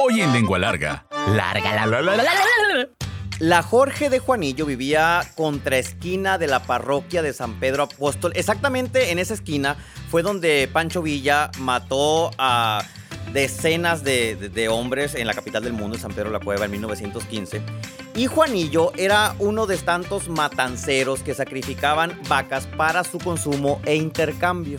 Hoy en Lengua Larga. Larga la la la la la la. La Jorge de Juanillo vivía contraesquina de la parroquia de San Pedro Apóstol. Exactamente en esa esquina fue donde Pancho Villa mató a decenas de, de- de hombres en la capital del mundo, San Pedro la Cueva, en 1915. Y Juanillo era uno de tantos matanceros que sacrificaban vacas para su consumo e intercambio.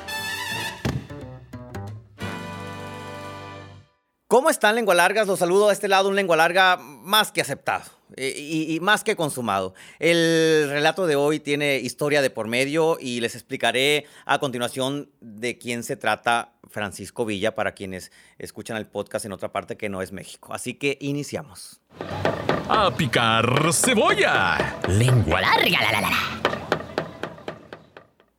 ¿Cómo están, lengua largas? Los saludo a este lado, un lengua larga más que aceptado eh, y, y más que consumado. El relato de hoy tiene historia de por medio y les explicaré a continuación de quién se trata Francisco Villa para quienes escuchan el podcast en otra parte que no es México. Así que iniciamos. ¡A picar cebolla! Lengua larga, la la la la.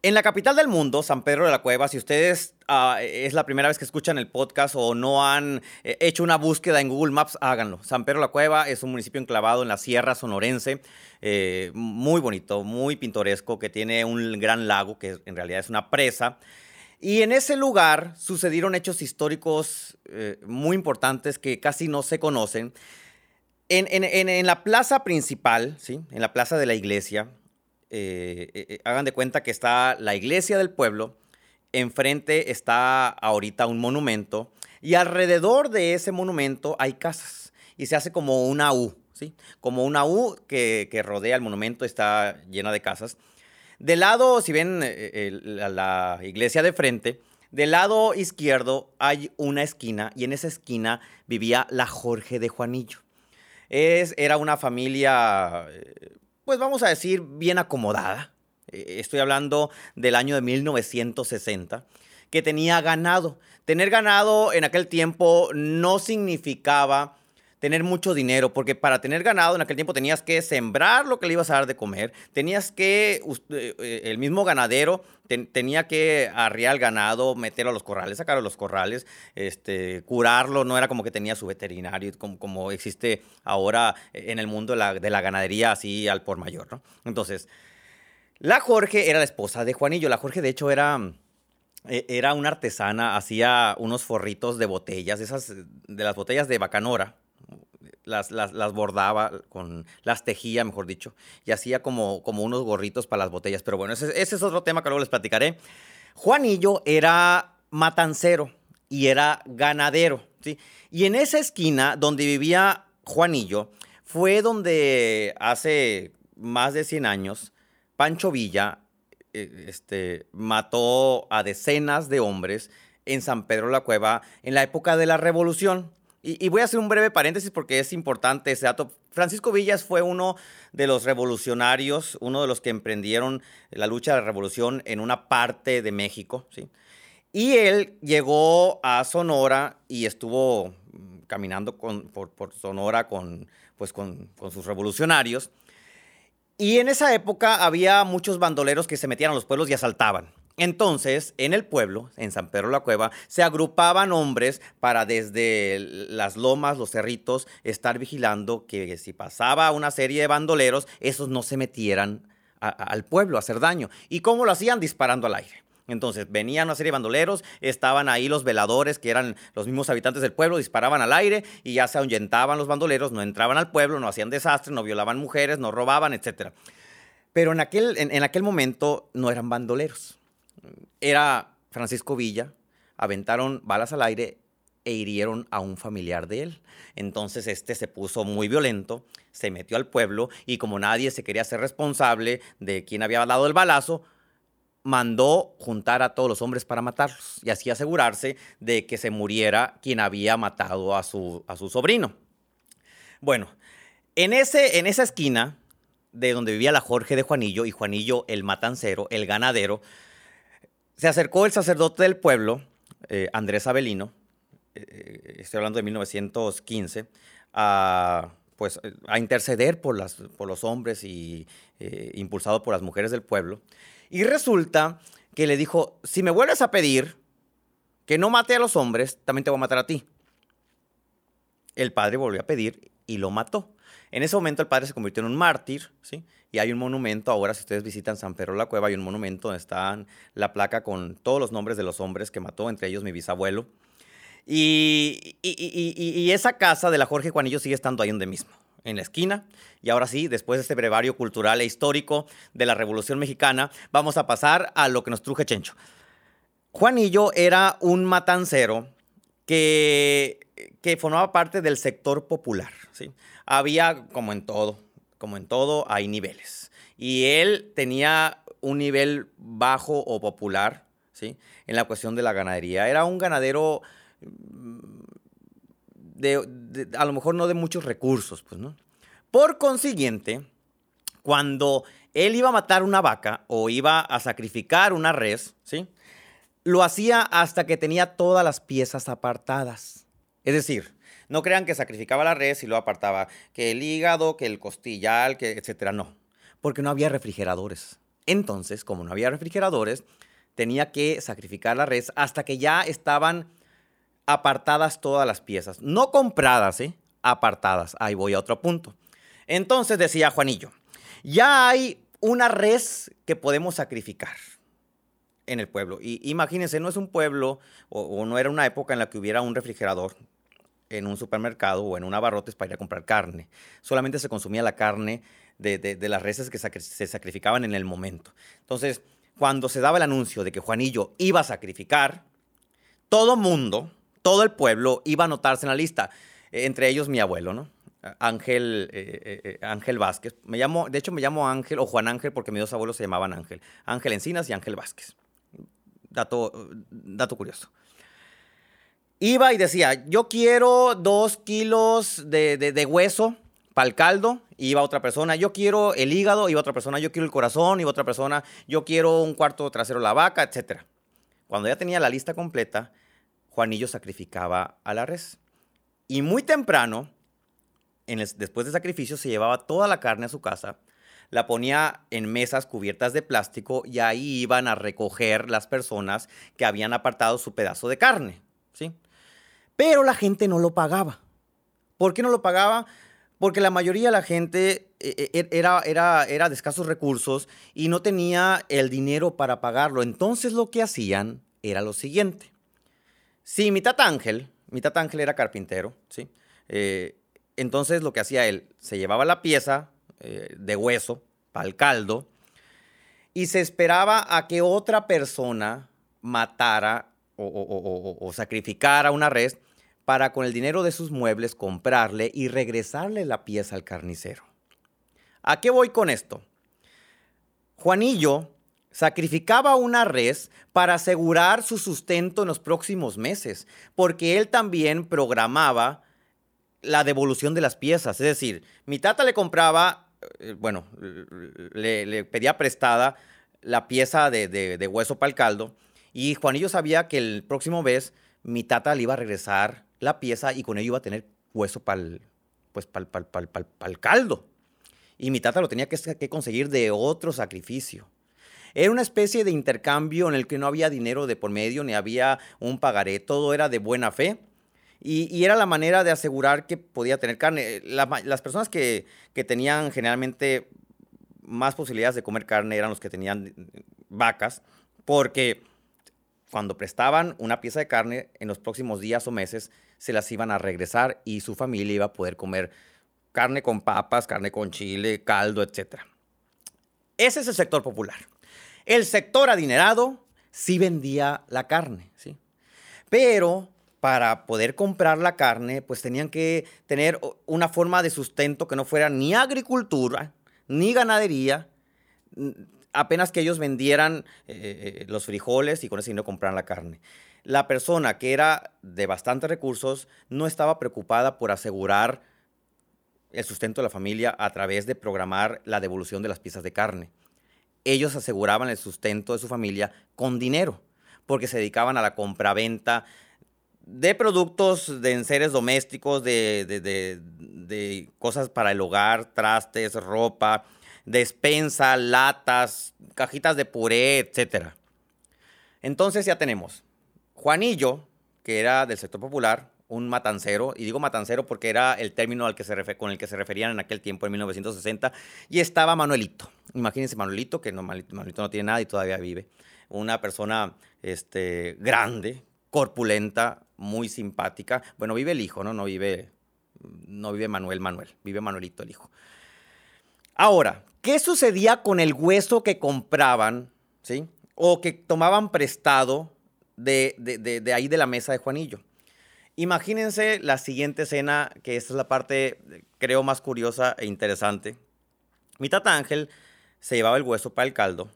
En la capital del mundo, San Pedro de la Cueva, si ustedes ah, es la primera vez que escuchan el podcast o no han eh, hecho una búsqueda en Google Maps, háganlo. San Pedro de la Cueva es un municipio enclavado en la Sierra Sonorense, eh, muy bonito, muy pintoresco, que tiene un gran lago, que en realidad es una presa. Y en ese lugar sucedieron hechos históricos eh, muy importantes que casi no se conocen. En, en- la plaza principal, ¿sí? en la plaza de la iglesia, eh, eh, eh, hagan de cuenta que está la iglesia del pueblo, enfrente está ahorita un monumento y alrededor de ese monumento hay casas y se hace como una U, ¿sí? Como una U que, rodea el monumento, está llena de casas. Del lado, si ven la, la iglesia de frente, del lado izquierdo hay una esquina y en esa esquina vivía la Jorge de Juanillo. Es, era una familia, pues vamos a decir, bien acomodada. Eh, Estoy hablando del año de 1960, que tenía ganado. Tener ganado en aquel tiempo no significaba tener mucho dinero, porque para tener ganado en aquel tiempo tenías que sembrar lo que le ibas a dar de comer, tenías que, eh, eh, el mismo ganadero ten- tenía que arriar al ganado, meterlo a los corrales, sacarlo a los corrales, este, curarlo, no era como que tenía su veterinario, como, como existe ahora en el mundo de la, de la ganadería así al por mayor, ¿no? Entonces, la Jorge era la esposa de Juanillo, la Jorge de hecho era... eh, Era una artesana, hacía unos forritos de botellas, esas de las botellas de bacanora, las, las, bordaba, con, las tejía, mejor dicho, y hacía como, como unos gorritos para las botellas. Pero bueno, ese, ese es otro tema que luego les platicaré. Juanillo era matancero y era ganadero, ¿sí? Y en esa esquina donde vivía Juanillo fue donde hace más de 100 años Pancho Villa eh, este, mató a decenas de hombres en San Pedro la Cueva en la época de la Revolución. Y, voy a hacer un breve paréntesis porque es importante ese dato. Francisco Villas fue uno de los revolucionarios, uno de los que emprendieron la lucha de la revolución en una parte de México, ¿sí? Y él llegó a Sonora y estuvo mm, caminando por, Sonora con, pues con sus revolucionarios. Y en esa época había muchos bandoleros que se metían a los pueblos y asaltaban. Entonces, en el pueblo, en San Pedro la Cueva, se agrupaban hombres para desde las lomas, los cerritos, estar vigilando que si pasaba una serie de bandoleros, esos no se metieran al pueblo a hacer daño. ¿Y cómo lo hacían? Disparando al aire. Entonces, venían una serie de bandoleros, estaban ahí los veladores, que eran los mismos habitantes del pueblo, disparaban al aire y ya se ahuyentaban los bandoleros, no entraban al pueblo, no hacían desastre, no violaban mujeres, no robaban, etc. Pero en aquel, en aquel momento no eran bandoleros. Era Francisco Villa, aventaron balas al aire e hirieron a un familiar de él. Entonces este se puso muy violento, se metió al pueblo y como nadie se quería ser responsable de quién había dado el balazo, mandó juntar a todos los hombres para matarlos y así asegurarse de que se muriera quien había matado a su, a su sobrino. Bueno, en, ese, en esa esquina de donde vivía la Jorge de Juanillo y Juanillo el matancero, el ganadero, se acercó el sacerdote del pueblo, eh, Andrés Avelino, eh, estoy hablando de 1915, a, pues a interceder por, los hombres y eh, impulsado por las mujeres del pueblo. Y resulta que le dijo, si me vuelves a pedir que no mate a los hombres, también te voy a matar a ti. El padre volvió a pedir y lo mató. En ese momento el padre se convirtió en un mártir, ¿sí? Y hay un monumento, ahora si ustedes visitan San Pedro la Cueva, hay un monumento donde está la placa con todos los nombres de los hombres que mató, entre ellos mi bisabuelo. Y, esa casa de la Jorge Juanillo sigue estando ahí donde mismo, en la esquina. Y ahora sí, después de este brevario cultural e histórico de la Revolución Mexicana, vamos a pasar a lo que nos truje Chencho. Juanillo era un matancero que formaba parte del sector popular. ¿Sí? Había, como en todo, como en todo, hay niveles. Y él tenía un nivel bajo o popular ¿sí? en la cuestión de la ganadería. Era un ganadero de, a lo mejor no de muchos recursos, pues, ¿no? Por consiguiente, cuando él iba a matar una vaca o iba a sacrificar una res, ¿sí? Lo hacía hasta que tenía todas las piezas apartadas. Es decir, no crean que sacrificaba la res y lo apartaba, que el hígado, que el costillal, que etcétera, no, porque no había refrigeradores. Entonces, como no había refrigeradores, tenía que sacrificar la res hasta que ya estaban apartadas todas las piezas. No compradas, ¿eh? Apartadas. Ahí voy a otro punto. Entonces decía Juanillo, ya hay una res que podemos sacrificar en el pueblo. Y imagínense, no es un pueblo o, no era una época en la que hubiera un refrigerador en un supermercado o en un abarrotes para ir a comprar carne. Solamente se consumía la carne de, las reses que se sacrificaban en el momento. Entonces, cuando se daba el anuncio de que Juanillo iba a sacrificar, todo mundo, todo el pueblo iba a anotarse en la lista, eh, entre ellos mi abuelo, ¿no? Ángel, eh, eh, Ángel Vázquez. Me llamo, de hecho, me llamo Ángel o Juan Ángel porque mis dos abuelos se llamaban Ángel. Ángel Encinas y Ángel Vázquez. Dato, dato curioso. Iba y decía, yo quiero dos kilos de, de hueso para el caldo. Iba otra persona, yo quiero el hígado. Iba otra persona, yo quiero el corazón. Iba otra persona, yo quiero un cuarto trasero la vaca, etc. Cuando ya tenía la lista completa, Juanillo sacrificaba a la res. Y muy temprano, después del sacrificio, se llevaba toda la carne a su casa, la ponía en mesas cubiertas de plástico y ahí iban a recoger las personas que habían apartado su pedazo de carne. ¿sí? Pero la gente no lo pagaba. ¿Por qué no lo pagaba? Porque la mayoría de la gente eh, eh, era, era, era de escasos recursos y no tenía el dinero para pagarlo. Entonces lo que hacían era lo siguiente. Sí, mi tata Ángel, mi tata Ángel era carpintero, ¿sí? Eh, entonces lo que hacía él, se llevaba la pieza de hueso para el caldo y se esperaba a que otra persona matara o, sacrificara una res para con el dinero de sus muebles comprarle y regresarle la pieza al carnicero. ¿A qué voy con esto? Juanillo Sacrificaba una res para asegurar su sustento en los próximos meses, porque él también programaba la devolución de las piezas. Es decir, mi tata le compraba, eh, bueno, le, pedía prestada la pieza de, hueso para el caldo, y Juanillo sabía que el próximo mes mi tata le iba a regresar la pieza y con ello iba a tener hueso para pues, caldo. Y mi tata lo tenía que conseguir de otro sacrificio. Era una especie de intercambio en el que no había dinero de por medio, ni había un pagaré, todo era de buena fe. Y, era la manera de asegurar que podía tener carne. las personas que, tenían generalmente más posibilidades de comer carne eran los que tenían vacas, porque cuando prestaban una pieza de carne, en los próximos días o meses se las iban a regresar y su familia iba a poder comer carne con papas, carne con chile, caldo, etc. Ese es el sector popular. El sector adinerado sí vendía la carne, ¿sí? Pero para poder comprar la carne, pues tenían que tener una forma de sustento que no fuera ni agricultura, ni ganadería, apenas que ellos vendieran eh, los frijoles y con ese dinero compraran la carne. La persona que era de bastantes recursos no estaba preocupada por asegurar el sustento de la familia a través de programar la devolución de las piezas de carne ellos aseguraban el sustento de su familia con dinero, porque se dedicaban a la compraventa de productos de enseres domésticos, de, de, de, de cosas para el hogar, trastes, ropa, despensa, latas, cajitas de puré, etc. Entonces ya tenemos Juanillo, que era del sector popular, un matancero, y digo matancero porque era el término al que se con el que se referían en aquel tiempo, en 1960, y estaba Manuelito. Imagínense Manuelito, que no, Manuelito no tiene nada y todavía vive. Una persona este, grande, corpulenta, muy simpática. Bueno, vive el hijo, ¿no? No vive, no vive Manuel Manuel, vive Manuelito el hijo. Ahora, ¿qué sucedía con el hueso que compraban, ¿sí? O que tomaban prestado de, de, ahí de la mesa de Juanillo. Imagínense la siguiente escena, que esta es la parte, creo, más curiosa e interesante. Mi tata Ángel se llevaba el hueso para el caldo,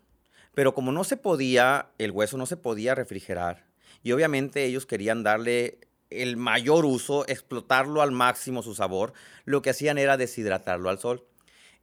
pero como no se podía, el hueso no se podía refrigerar, y obviamente ellos querían darle el mayor uso, explotarlo al máximo su sabor, lo que hacían era deshidratarlo al sol.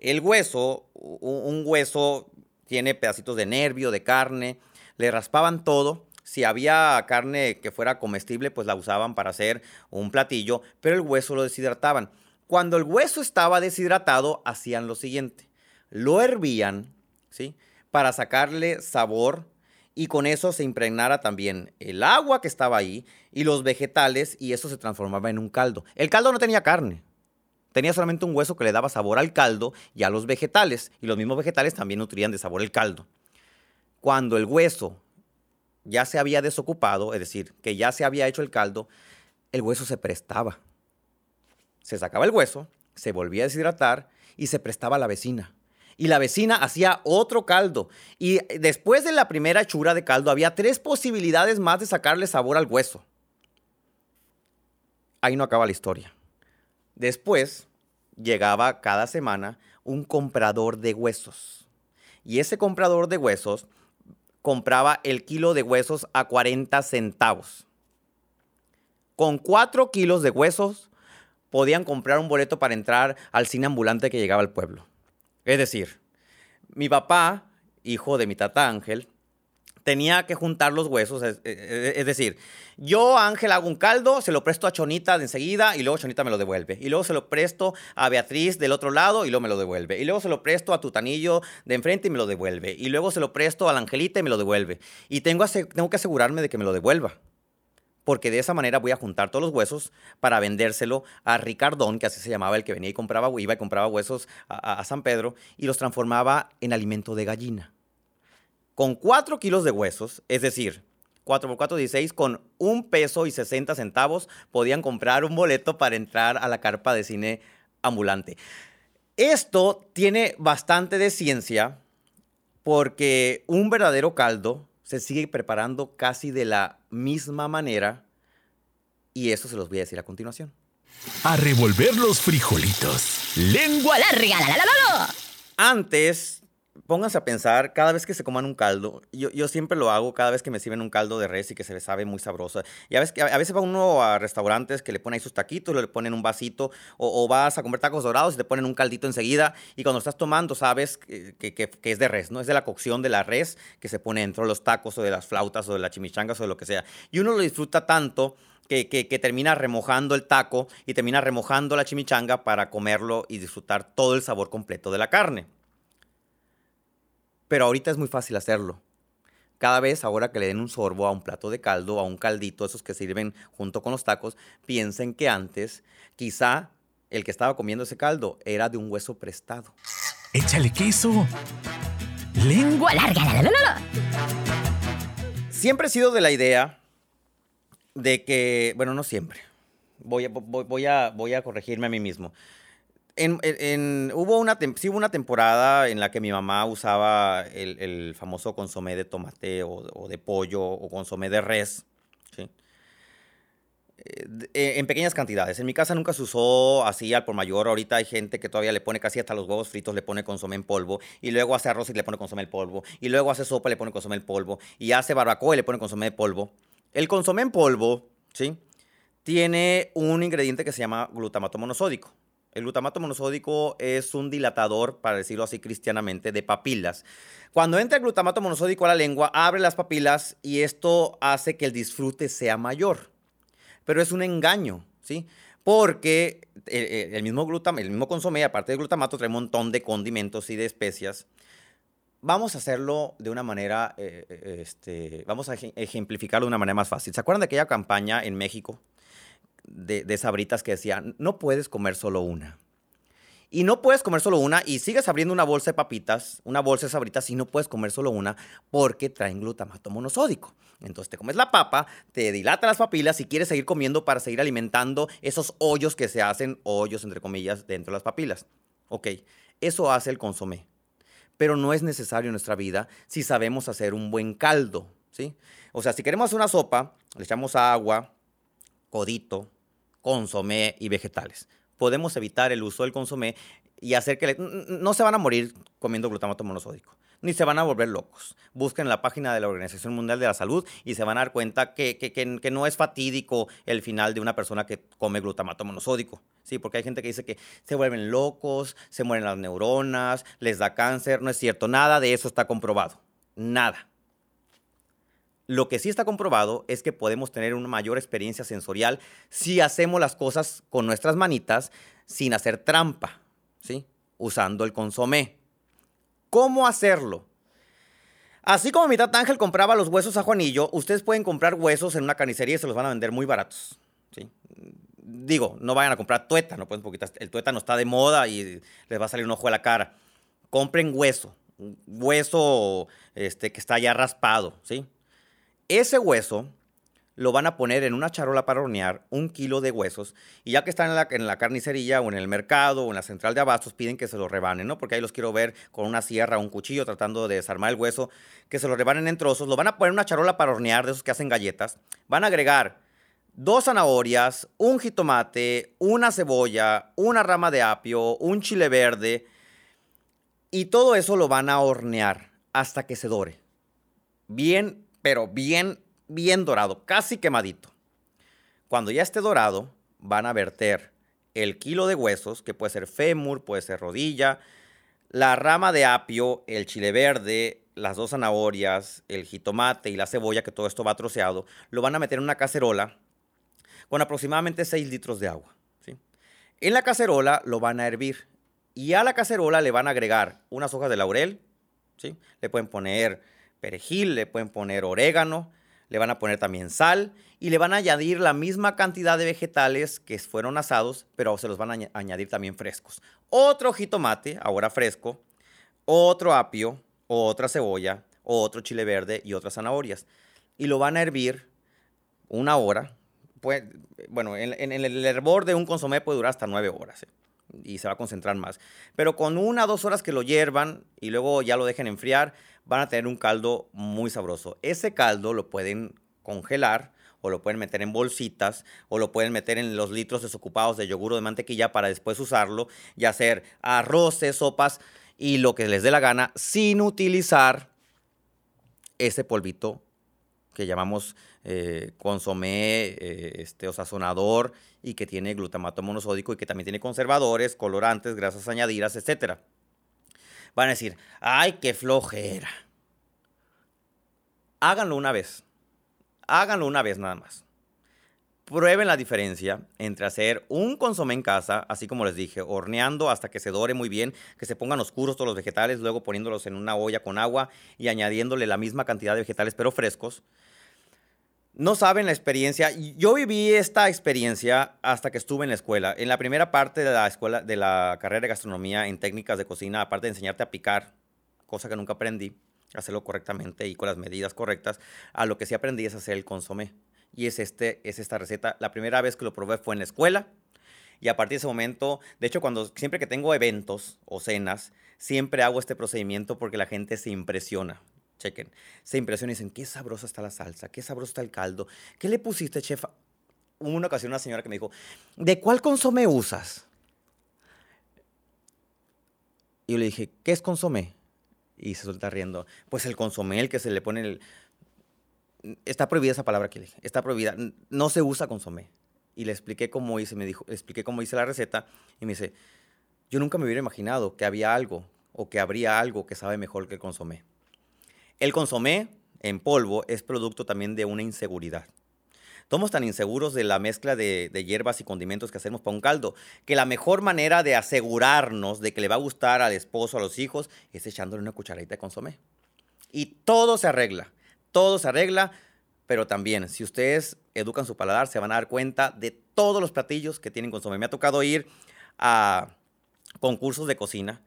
El hueso, un hueso tiene pedacitos de nervio, de carne, le raspaban todo si había carne que fuera comestible, pues la usaban para hacer un platillo, pero el hueso lo deshidrataban. Cuando el hueso estaba deshidratado, hacían lo siguiente. Lo hervían, ¿sí? Para sacarle sabor y con eso se impregnara también el agua que estaba ahí y los vegetales y eso se transformaba en un caldo. El caldo no tenía carne. Tenía solamente un hueso que le daba sabor al caldo y a los vegetales y los mismos vegetales también nutrían de sabor el caldo. Cuando el hueso ya se había desocupado, es decir, que ya se había hecho el caldo, el hueso se prestaba. Se sacaba el hueso, se volvía a deshidratar y se prestaba a la vecina. Y la vecina hacía otro caldo. Y después de la primera hechura de caldo había tres posibilidades más de sacarle sabor al hueso. Ahí no acaba la historia. Después llegaba cada semana un comprador de huesos. Y ese comprador de huesos compraba el kilo de huesos a 40 centavos. Con 4 kilos de huesos podían comprar un boleto para entrar al cine ambulante que llegaba al pueblo. Es decir, mi papá, hijo de mi tata Ángel, tenía que juntar los huesos. Es, decir, yo Ángel hago un caldo, se lo presto a Chonita de enseguida y luego Chonita me lo devuelve. Y luego se lo presto a Beatriz del otro lado y luego me lo devuelve. Y luego se lo presto a Tutanillo de enfrente y me lo devuelve. Y luego se lo presto a la Angelita y me lo devuelve. Y tengo, tengo que asegurarme de que me lo devuelva. Porque de esa manera voy a juntar todos los huesos para vendérselo a Ricardón, que así se llamaba el que venía y compraba, iba y compraba huesos a San Pedro, y los transformaba en alimento de gallina con 4 kilos de huesos, es decir, 4 por 4, 16, con un peso y 60 centavos podían comprar un boleto para entrar a la carpa de cine ambulante. Esto tiene bastante de ciencia porque un verdadero caldo se sigue preparando casi de la misma manera y eso se los voy a decir a continuación. A revolver los frijolitos. Lengua larga. La, la, la, Antes pónganse a pensar, cada vez que se coman un caldo, yo, siempre lo hago cada vez que me sirven un caldo de res y que se le sabe muy sabroso. Y a veces, a veces va uno a restaurantes que le ponen ahí sus taquitos, le ponen un vasito, o, vas a comer tacos dorados y te ponen un caldito enseguida. Y cuando estás tomando, sabes que, es de res, ¿no? Es de la cocción de la res que se pone dentro de los tacos o de las flautas o de las chimichangas o de lo que sea. Y uno lo disfruta tanto. Que, que, que, termina remojando el taco y termina remojando la chimichanga para comerlo y disfrutar todo el sabor completo de la carne. Pero ahorita es muy fácil hacerlo. Cada vez, ahora que le den un sorbo a un plato de caldo, a un caldito, esos que sirven junto con los tacos, piensen que antes quizá el que estaba comiendo ese caldo era de un hueso prestado. Échale queso. Lengua larga. Siempre he sido de la idea de que, bueno, no siempre. Voy a, voy, a, voy a corregirme a mí mismo. En, hubo, una, hubo una temporada en la que mi mamá usaba el, famoso consomé de tomate o, de pollo o consomé de res. ¿sí? Eh, eh, en pequeñas cantidades. En mi casa nunca se usó así al por mayor. Ahorita hay gente que todavía le pone casi hasta los huevos fritos, le pone consomé en polvo. Y luego hace arroz y le pone consomé en polvo. Y luego hace sopa y le pone consomé en polvo. Y hace barbacoa y le pone consomé en polvo. El consomé en polvo. Tiene un ingrediente que se llama glutamato monosódico. El glutamato monosódico es un dilatador, para decirlo así cristianamente, de papilas. Cuando entra el glutamato monosódico a la lengua, abre las papilas y esto hace que el disfrute sea mayor. pero es un engaño, ¿sí? Porque el, mismo glutamato, el mismo consomé, aparte del glutamato, trae un montón de condimentos y de especias. Vamos a hacerlo de una manera, eh, eh, este, vamos a ejemplificarlo de una manera más fácil. ¿Se acuerdan de aquella campaña en México de, sabritas que decía, no puedes comer solo una? Y no puedes comer solo una y sigues abriendo una bolsa de papitas, una bolsa de sabritas y no puedes comer solo una porque traen glutamato monosódico. Entonces te comes la papa, te dilata las papilas y quieres seguir comiendo para seguir alimentando esos hoyos que se hacen, hoyos entre comillas, dentro de las papilas. Ok, eso hace el consomé. Pero no es necesario en nuestra vida si sabemos hacer un buen caldo, ¿sí? O sea, si queremos hacer una sopa, le echamos agua, codito, consomé y vegetales podemos evitar el uso del consomé y hacer que no se van a morir comiendo glutamato monosódico, ni se van a volver locos. Busquen la página de la Organización Mundial de la Salud y se van a dar cuenta que, que, que, no es fatídico el final de una persona que come glutamato monosódico. Sí, porque hay gente que dice que se vuelven locos, se mueren las neuronas, les da cáncer. No es cierto, nada de eso está comprobado. Nada. Lo que sí está comprobado es que podemos tener una mayor experiencia sensorial si hacemos las cosas con nuestras manitas sin hacer trampa, ¿sí? Usando el consomé. ¿Cómo hacerlo? Así como mi tata Ángel compraba los huesos a Juanillo, ustedes pueden comprar huesos en una carnicería y se los van a vender muy baratos, ¿sí? Digo, no vayan a comprar tuétano, pues porque el tuétano está de moda y les va a salir un ojo a la cara. Compren hueso, hueso este, que está ya raspado, ¿sí? Ese hueso lo van a poner en una charola para hornear, un kilo de huesos, y ya que están en la, en la, carnicería o en el mercado o en la central de abastos, piden que se lo rebanen, ¿no? Porque ahí los quiero ver con una sierra o un cuchillo tratando de desarmar el hueso, que se lo rebanen en trozos, lo van a poner en una charola para hornear, de esos que hacen galletas, van a agregar dos zanahorias, un jitomate, una cebolla, una rama de apio, un chile verde, y todo eso lo van a hornear hasta que se dore. Bien pero bien, bien dorado, casi quemadito. Cuando ya esté dorado, van a verter el kilo de huesos, que puede ser fémur, puede ser rodilla, la rama de apio, el chile verde, las dos zanahorias, el jitomate y la cebolla, que todo esto va troceado, lo van a meter en una cacerola con aproximadamente 6 litros de agua. ¿sí? En la cacerola lo van a hervir y a la cacerola le van a agregar unas hojas de laurel, ¿sí? le pueden poner perejil, le pueden poner orégano, le van a poner también sal y le van a añadir la misma cantidad de vegetales que fueron asados, pero se los van a añadir también frescos. Otro jitomate, ahora fresco, otro apio, otra cebolla, otro chile verde y otras zanahorias. Y lo van a hervir una hora. bueno, en, el hervor de un consomé puede durar hasta nueve horas. ¿eh? Y se va a concentrar más. Pero con una o dos horas que lo hiervan y luego ya lo dejen enfriar, van a tener un caldo muy sabroso. Ese caldo lo pueden congelar o lo pueden meter en bolsitas o lo pueden meter en los litros desocupados de yogur o de mantequilla para después usarlo y hacer arroces, sopas y lo que les dé la gana sin utilizar ese polvito que llamamos eh, consomé, eh, este, o sazonador y que tiene glutamato monosódico y que también tiene conservadores, colorantes, grasas añadidas, etc. Van a decir, ay, qué flojera. Háganlo una vez. Háganlo una vez nada más. Prueben la diferencia entre hacer un consomé en casa, así como les dije, horneando hasta que se dore muy bien, que se pongan oscuros todos los vegetales, luego poniéndolos en una olla con agua y añadiéndole la misma cantidad de vegetales pero frescos no saben la experiencia. Yo viví esta experiencia hasta que estuve en la escuela. En la primera parte de la escuela, de la carrera de gastronomía en técnicas de cocina, aparte de enseñarte a picar, cosa que nunca aprendí, hacerlo correctamente y con las medidas correctas, a lo que sí aprendí es hacer el consomé. Y es, este, es esta receta. La primera vez que lo probé fue en la escuela. Y a partir de ese momento, de hecho, cuando siempre que tengo eventos o cenas, siempre hago este procedimiento porque la gente se impresiona chequen, se impresionan y dicen, qué sabrosa está la salsa, qué sabroso está el caldo, ¿qué le pusiste, chef? Hubo una ocasión una señora que me dijo, ¿de cuál consomé usas? Y yo le dije, ¿qué es consomé? Y se suelta riendo. Pues el consomé, el que se le pone el... Está prohibida esa palabra que le dije. Está prohibida. No se usa consomé. Y le expliqué cómo hice, me dijo, le expliqué cómo hice la receta y me dice, yo nunca me hubiera imaginado que había algo o que habría algo que sabe mejor que el consomé. El consomé en polvo es producto también de una inseguridad. Somos tan inseguros de la mezcla de, hierbas y condimentos que hacemos para un caldo, que la mejor manera de asegurarnos de que le va a gustar al esposo, a los hijos, es echándole una cucharadita de consomé. Y todo se arregla, todo se arregla, pero también, si ustedes educan su paladar, se van a dar cuenta de todos los platillos que tienen consomé. Me ha tocado ir a concursos de cocina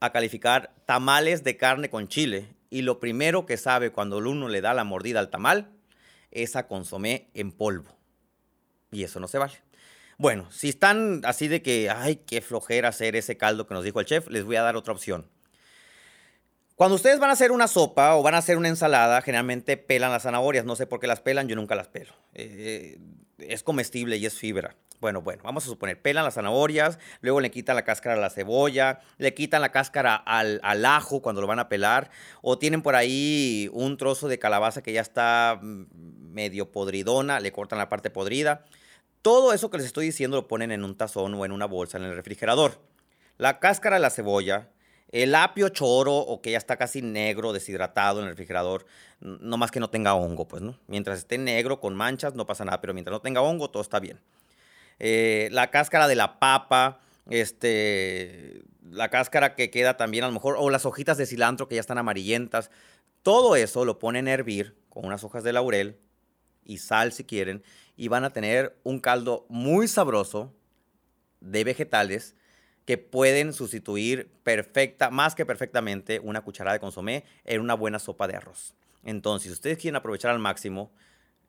a calificar tamales de carne con chile y lo primero que sabe cuando el uno le da la mordida al tamal es a consomé en polvo. Y eso no se vale. Bueno, si están así de que, ay, qué flojera hacer ese caldo que nos dijo el chef, les voy a dar otra opción. Cuando ustedes van a hacer una sopa o van a hacer una ensalada, generalmente pelan las zanahorias. No sé por qué las pelan, yo nunca las pelo. Eh, es comestible y es fibra. Bueno, bueno, vamos a suponer, pelan las zanahorias, luego le quitan la cáscara a la cebolla, le quitan la cáscara al, al, ajo cuando lo van a pelar, o tienen por ahí un trozo de calabaza que ya está mm, medio podridona, le cortan la parte podrida. Todo eso que les estoy diciendo lo ponen en un tazón o en una bolsa en el refrigerador. La cáscara de la cebolla, el apio choro o que ya está casi negro, deshidratado en el refrigerador, no más que no tenga hongo, pues, ¿no? Mientras esté negro con manchas no pasa nada, pero mientras no tenga hongo todo está bien. Eh, la cáscara de la papa, este, la cáscara que queda también a lo mejor, o las hojitas de cilantro que ya están amarillentas, todo eso lo ponen a hervir con unas hojas de laurel y sal si quieren, y van a tener un caldo muy sabroso de vegetales que pueden sustituir perfecta, más que perfectamente, una cucharada de consomé en una buena sopa de arroz. Entonces, si ustedes quieren aprovechar al máximo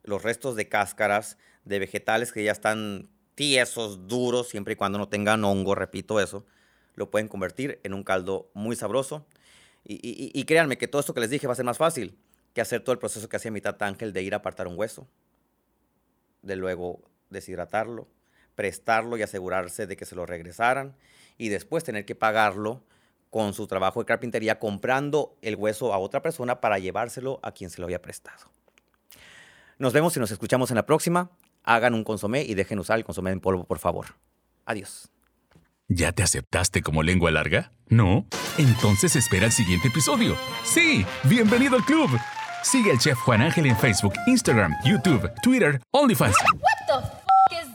los restos de cáscaras de vegetales que ya están tiesos, duros, siempre y cuando no tengan hongo, repito eso, lo pueden convertir en un caldo muy sabroso. Y, créanme que todo esto que les dije va a ser más fácil que hacer todo el proceso que hacía mi tata Ángel de ir a apartar un hueso, de luego deshidratarlo, prestarlo y asegurarse de que se lo regresaran y después tener que pagarlo con su trabajo de carpintería comprando el hueso a otra persona para llevárselo a quien se lo había prestado. Nos vemos y nos escuchamos en la próxima. Hagan un consomé y dejen usar el consomé en polvo, por favor. Adiós. ¿Ya te aceptaste como lengua larga? ¿No? Entonces espera el siguiente episodio. Sí, bienvenido al club. Sigue al chef Juan Ángel en Facebook, Instagram, YouTube, Twitter, OnlyFans.